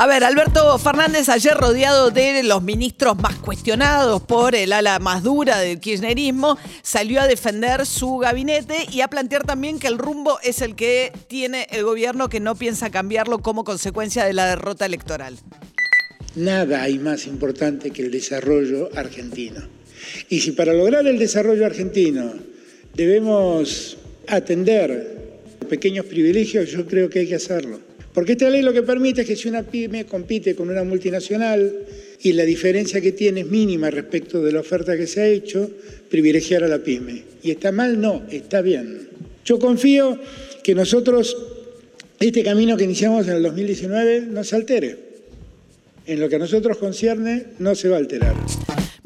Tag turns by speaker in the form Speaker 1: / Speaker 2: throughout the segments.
Speaker 1: A ver, Alberto Fernández ayer rodeado de los ministros más cuestionados por el ala más dura del kirchnerismo, salió a defender su gabinete y a plantear también que el rumbo es el que tiene el gobierno que no piensa cambiarlo como consecuencia de la derrota electoral.
Speaker 2: Nada hay más importante que el desarrollo argentino. Y si para lograr el desarrollo argentino debemos atender pequeños privilegios, yo creo que hay que hacerlo. Porque esta ley lo que permite es que si una pyme compite con una multinacional y la diferencia que tiene es mínima respecto de la oferta que se ha hecho, privilegiar a la pyme. ¿Y está mal? No, está bien. Yo confío que nosotros, este camino que iniciamos en el 2019, no se altere. En lo que a nosotros concierne, no se va a alterar.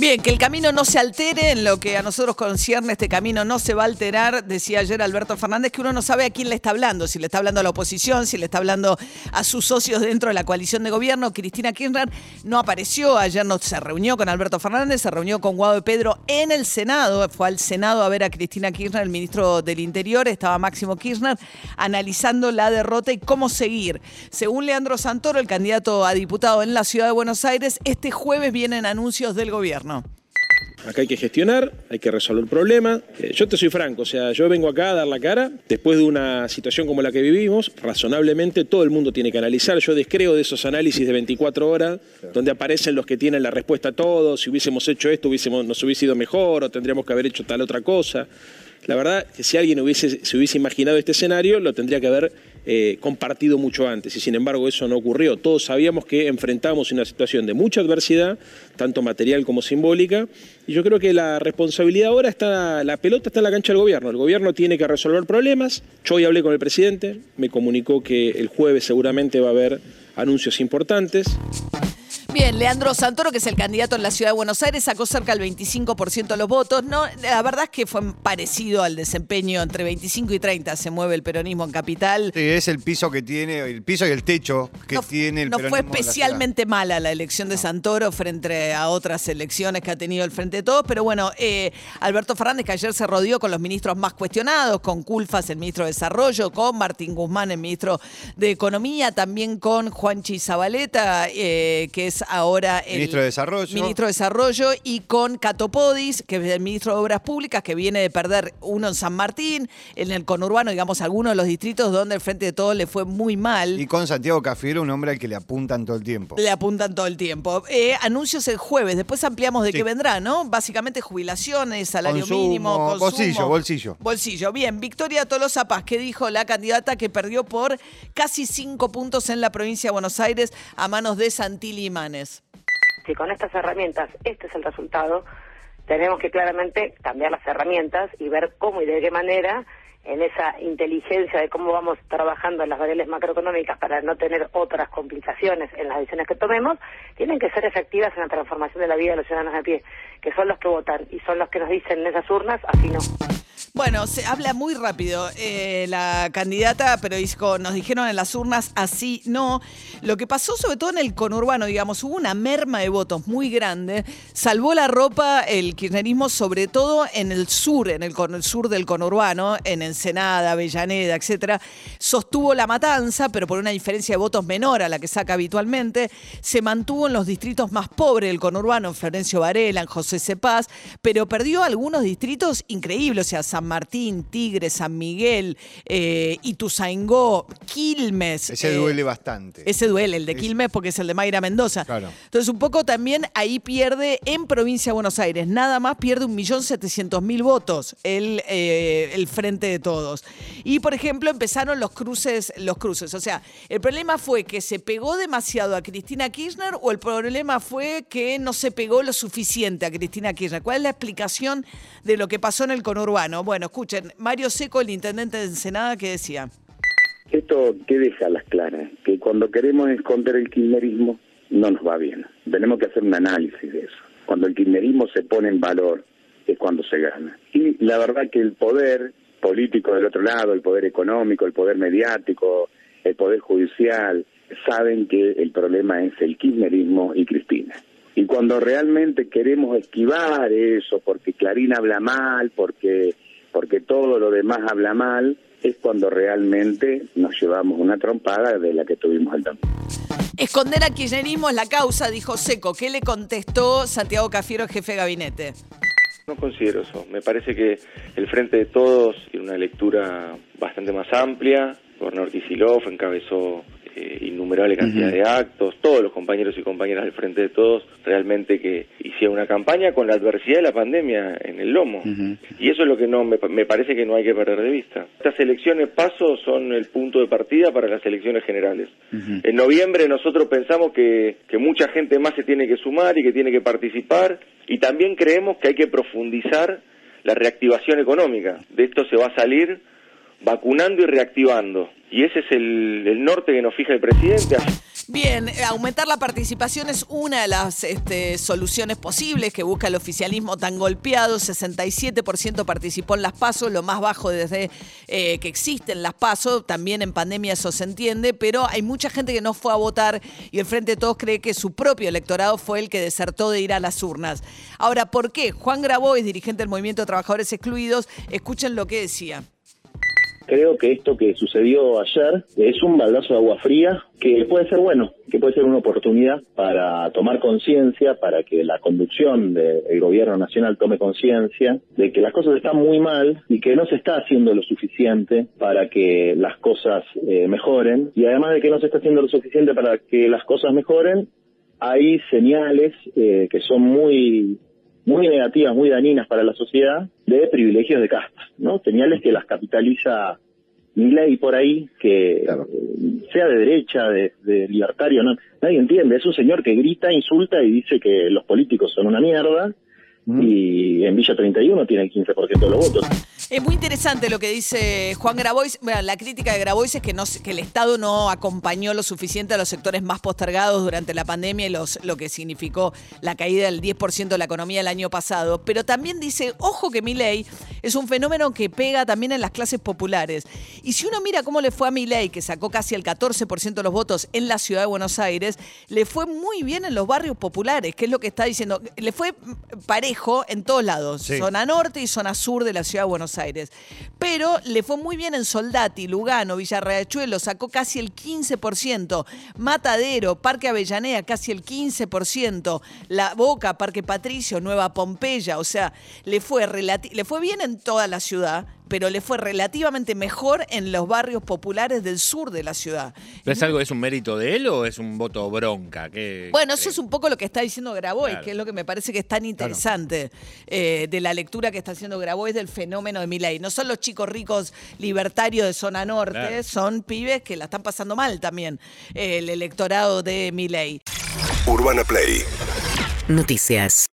Speaker 1: Bien, que el camino no se altere, en lo que a nosotros concierne este camino no se va a alterar, decía ayer Alberto Fernández, que uno no sabe a quién le está hablando, si le está hablando a la oposición, si le está hablando a sus socios dentro de la coalición de gobierno. Cristina Kirchner no apareció, ayer no se reunió con Alberto Fernández, se reunió con Guado de Pedro en el Senado, fue al Senado a ver a Cristina Kirchner, el ministro del Interior, estaba Máximo Kirchner, analizando la derrota y cómo seguir. Según Leandro Santoro, el candidato a diputado en la ciudad de Buenos Aires, este jueves vienen anuncios del gobierno.
Speaker 3: Acá hay que gestionar, hay que resolver problemas. Eh, yo te soy franco, o sea, yo vengo acá a dar la cara. Después de una situación como la que vivimos, razonablemente todo el mundo tiene que analizar. Yo descreo de esos análisis de 24 horas, donde aparecen los que tienen la respuesta a todo. Si hubiésemos hecho esto, hubiésemos, nos hubiese ido mejor o tendríamos que haber hecho tal otra cosa. La verdad que si alguien hubiese, se hubiese imaginado este escenario, lo tendría que haber eh, compartido mucho antes y sin embargo eso no ocurrió. Todos sabíamos que enfrentábamos una situación de mucha adversidad, tanto material como simbólica, y yo creo que la responsabilidad ahora está, la pelota está en la cancha del gobierno. El gobierno tiene que resolver problemas. Yo hoy hablé con el presidente, me comunicó que el jueves seguramente va a haber anuncios importantes.
Speaker 1: Bien, Leandro Santoro, que es el candidato en la ciudad de Buenos Aires, sacó cerca del 25% de los votos. No, la verdad es que fue parecido al desempeño entre 25 y 30 se mueve el peronismo en capital.
Speaker 4: Sí, es el piso que tiene, el piso y el techo que tiene el
Speaker 1: no
Speaker 4: peronismo.
Speaker 1: No fue especialmente mala la elección de Santoro frente a otras elecciones que ha tenido el Frente de Todos, pero bueno, eh, Alberto Fernández, que ayer se rodeó con los ministros más cuestionados, con Culfas, el ministro de Desarrollo, con Martín Guzmán, el ministro de Economía, también con Juanchi Zabaleta, eh, que es ahora el
Speaker 4: Ministro de Desarrollo.
Speaker 1: ministro de Desarrollo y con Catopodis, que es el ministro de Obras Públicas, que viene de perder uno en San Martín, en el conurbano, digamos, algunos de los distritos donde el Frente de Todos le fue muy mal.
Speaker 4: Y con Santiago Cafiero, un hombre al que le apuntan todo el tiempo.
Speaker 1: Le apuntan todo el tiempo. Eh, anuncios el jueves, después ampliamos de
Speaker 4: Sí.
Speaker 1: qué vendrá, ¿no? Básicamente jubilaciones, salario
Speaker 4: Consumo,
Speaker 1: mínimo, consumo.
Speaker 4: bolsillo, bolsillo.
Speaker 1: Bolsillo. Bien, Victoria Tolosa Paz, que dijo la candidata que perdió por casi cinco puntos en la provincia de Buenos Aires a manos de Santilli
Speaker 5: Si con estas herramientas este es el resultado, tenemos que claramente cambiar las herramientas y ver cómo y de qué manera en esa inteligencia de cómo vamos trabajando en las variables macroeconómicas para no tener otras complicaciones en las decisiones que tomemos, tienen que ser efectivas en la transformación de la vida de los ciudadanos a pie, que son los que votan y son los que nos dicen en esas urnas, así no.
Speaker 1: Bueno, se habla muy rápido eh, la candidata, pero dijo, nos dijeron en las urnas así no. Lo que pasó sobre todo en el conurbano, digamos, hubo una merma de votos muy grande. Salvó la ropa el kirchnerismo, sobre todo en el sur, en el sur del conurbano, en Ensenada, Avellaneda, etcétera. Sostuvo la matanza, pero por una diferencia de votos menor a la que saca habitualmente. Se mantuvo en los distritos más pobres del conurbano, en Florencio Varela, en José Cepaz, pero perdió algunos distritos increíbles, o sea, San Martín, Tigre, San Miguel, eh, Ituzaingó, Quilmes.
Speaker 4: Ese
Speaker 1: eh,
Speaker 4: duele bastante.
Speaker 1: Ese duele, el de Quilmes, porque es el de Mayra Mendoza.
Speaker 4: Claro.
Speaker 1: Entonces, un poco también ahí pierde en provincia de Buenos Aires, nada más pierde 1.700.000 votos el, eh, el Frente de Todos. Y, por ejemplo, empezaron los cruces, los cruces. O sea, el problema fue que se pegó demasiado a Cristina Kirchner o el problema fue que no se pegó lo suficiente a Cristina Kirchner. ¿Cuál es la explicación de lo que pasó en el conurbano? Bueno, escuchen, Mario Seco, el intendente de Ensenada, que decía.
Speaker 6: Esto que deja las claras, que cuando queremos esconder el kirchnerismo no nos va bien. Tenemos que hacer un análisis de eso. cuando el kirchnerismo se pone en valor, es cuando se gana. Y la verdad que el poder político del otro lado, el poder económico, el poder mediático, el poder judicial, saben que el problema es el kirchnerismo y Cristina. Y cuando realmente queremos esquivar eso, porque Clarín habla mal, porque todo lo demás habla mal, es cuando realmente nos llevamos una trompada de la que tuvimos el domingo.
Speaker 1: Esconder al kirchnerismo es la causa, dijo Seco. ¿Qué le contestó Santiago Cafiero, jefe de gabinete?
Speaker 7: No considero eso. Me parece que el Frente de Todos tiene una lectura bastante más amplia. El gobernador Kicillof encabezó innumerable cantidad de actos, todos los compañeros y compañeras del Frente de Todos realmente que hicieron una campaña con la adversidad de la pandemia en el lomo. Y eso es lo que no me, me parece que no hay que perder de vista. Estas elecciones paso son el punto de partida para las elecciones generales. En noviembre nosotros pensamos que, que mucha gente más se tiene que sumar y que tiene que participar y también creemos que hay que profundizar la reactivación económica. De esto se va a salir vacunando y reactivando. Y ese es el, el norte que nos fija el presidente.
Speaker 1: Bien, eh, aumentar la participación es una de las este, soluciones posibles que busca el oficialismo tan golpeado. 67% participó en las PASO, lo más bajo desde eh, que existen las PASO. También en pandemia eso se entiende, pero hay mucha gente que no fue a votar y el Frente de Todos cree que su propio electorado fue el que desertó de ir a las urnas. Ahora, ¿por qué? Juan Grabois, dirigente del Movimiento de Trabajadores Excluidos, escuchen lo que decía.
Speaker 8: Creo que esto que sucedió ayer es un baldazo de agua fría que puede ser bueno, que puede ser una oportunidad para tomar conciencia, para que la conducción del gobierno nacional tome conciencia de que las cosas están muy mal y que no se está haciendo lo suficiente para que las cosas eh, mejoren. Y además de que no se está haciendo lo suficiente para que las cosas mejoren, hay señales eh, que son muy muy negativas, muy dañinas para la sociedad, de privilegios de casta, ¿no? Señales que las capitaliza mi ley por ahí, que sea de derecha, de, de libertario, no, nadie entiende. Es un señor que grita, insulta y dice que los políticos son una mierda, y en Villa 31 tiene el 15% de los votos.
Speaker 1: Es muy interesante lo que dice Juan Grabois. Bueno, la crítica de Grabois es que, no, que el Estado no acompañó lo suficiente a los sectores más postergados durante la pandemia y los, lo que significó la caída del 10% de la economía el año pasado. Pero también dice, ojo que mi ley es un fenómeno que pega también en las clases populares. Y si uno mira cómo le fue a mi ley, que sacó casi el 14% de los votos en la ciudad de Buenos Aires, le fue muy bien en los barrios populares, que es lo que está diciendo. Le fue parejo en todos lados,
Speaker 4: Sí.
Speaker 1: zona norte y zona sur de la ciudad de Buenos Aires. Pero le fue muy bien en Soldati, Lugano, Villarriachuelo, sacó casi el 15%, Matadero, Parque Avellaneda, casi el 15%, La Boca, Parque Patricio, Nueva Pompeya, o sea, le fue, le fue bien en toda la ciudad, pero le fue relativamente mejor en los barrios populares del sur de la ciudad.
Speaker 9: ¿Pero es algo, es un mérito de él o es un voto bronca? ¿Qué
Speaker 1: Bueno, eso es un poco lo que está diciendo Grabois,
Speaker 9: Claro.
Speaker 1: que es lo que me parece que es tan interesante eh, de la lectura que está haciendo Grabois del fenómeno de Milei. No son los chicos ricos libertarios de zona norte,
Speaker 9: Claro.
Speaker 1: son pibes que la están pasando mal también, eh, el electorado de Milei.
Speaker 10: Urbana Play
Speaker 11: Noticias.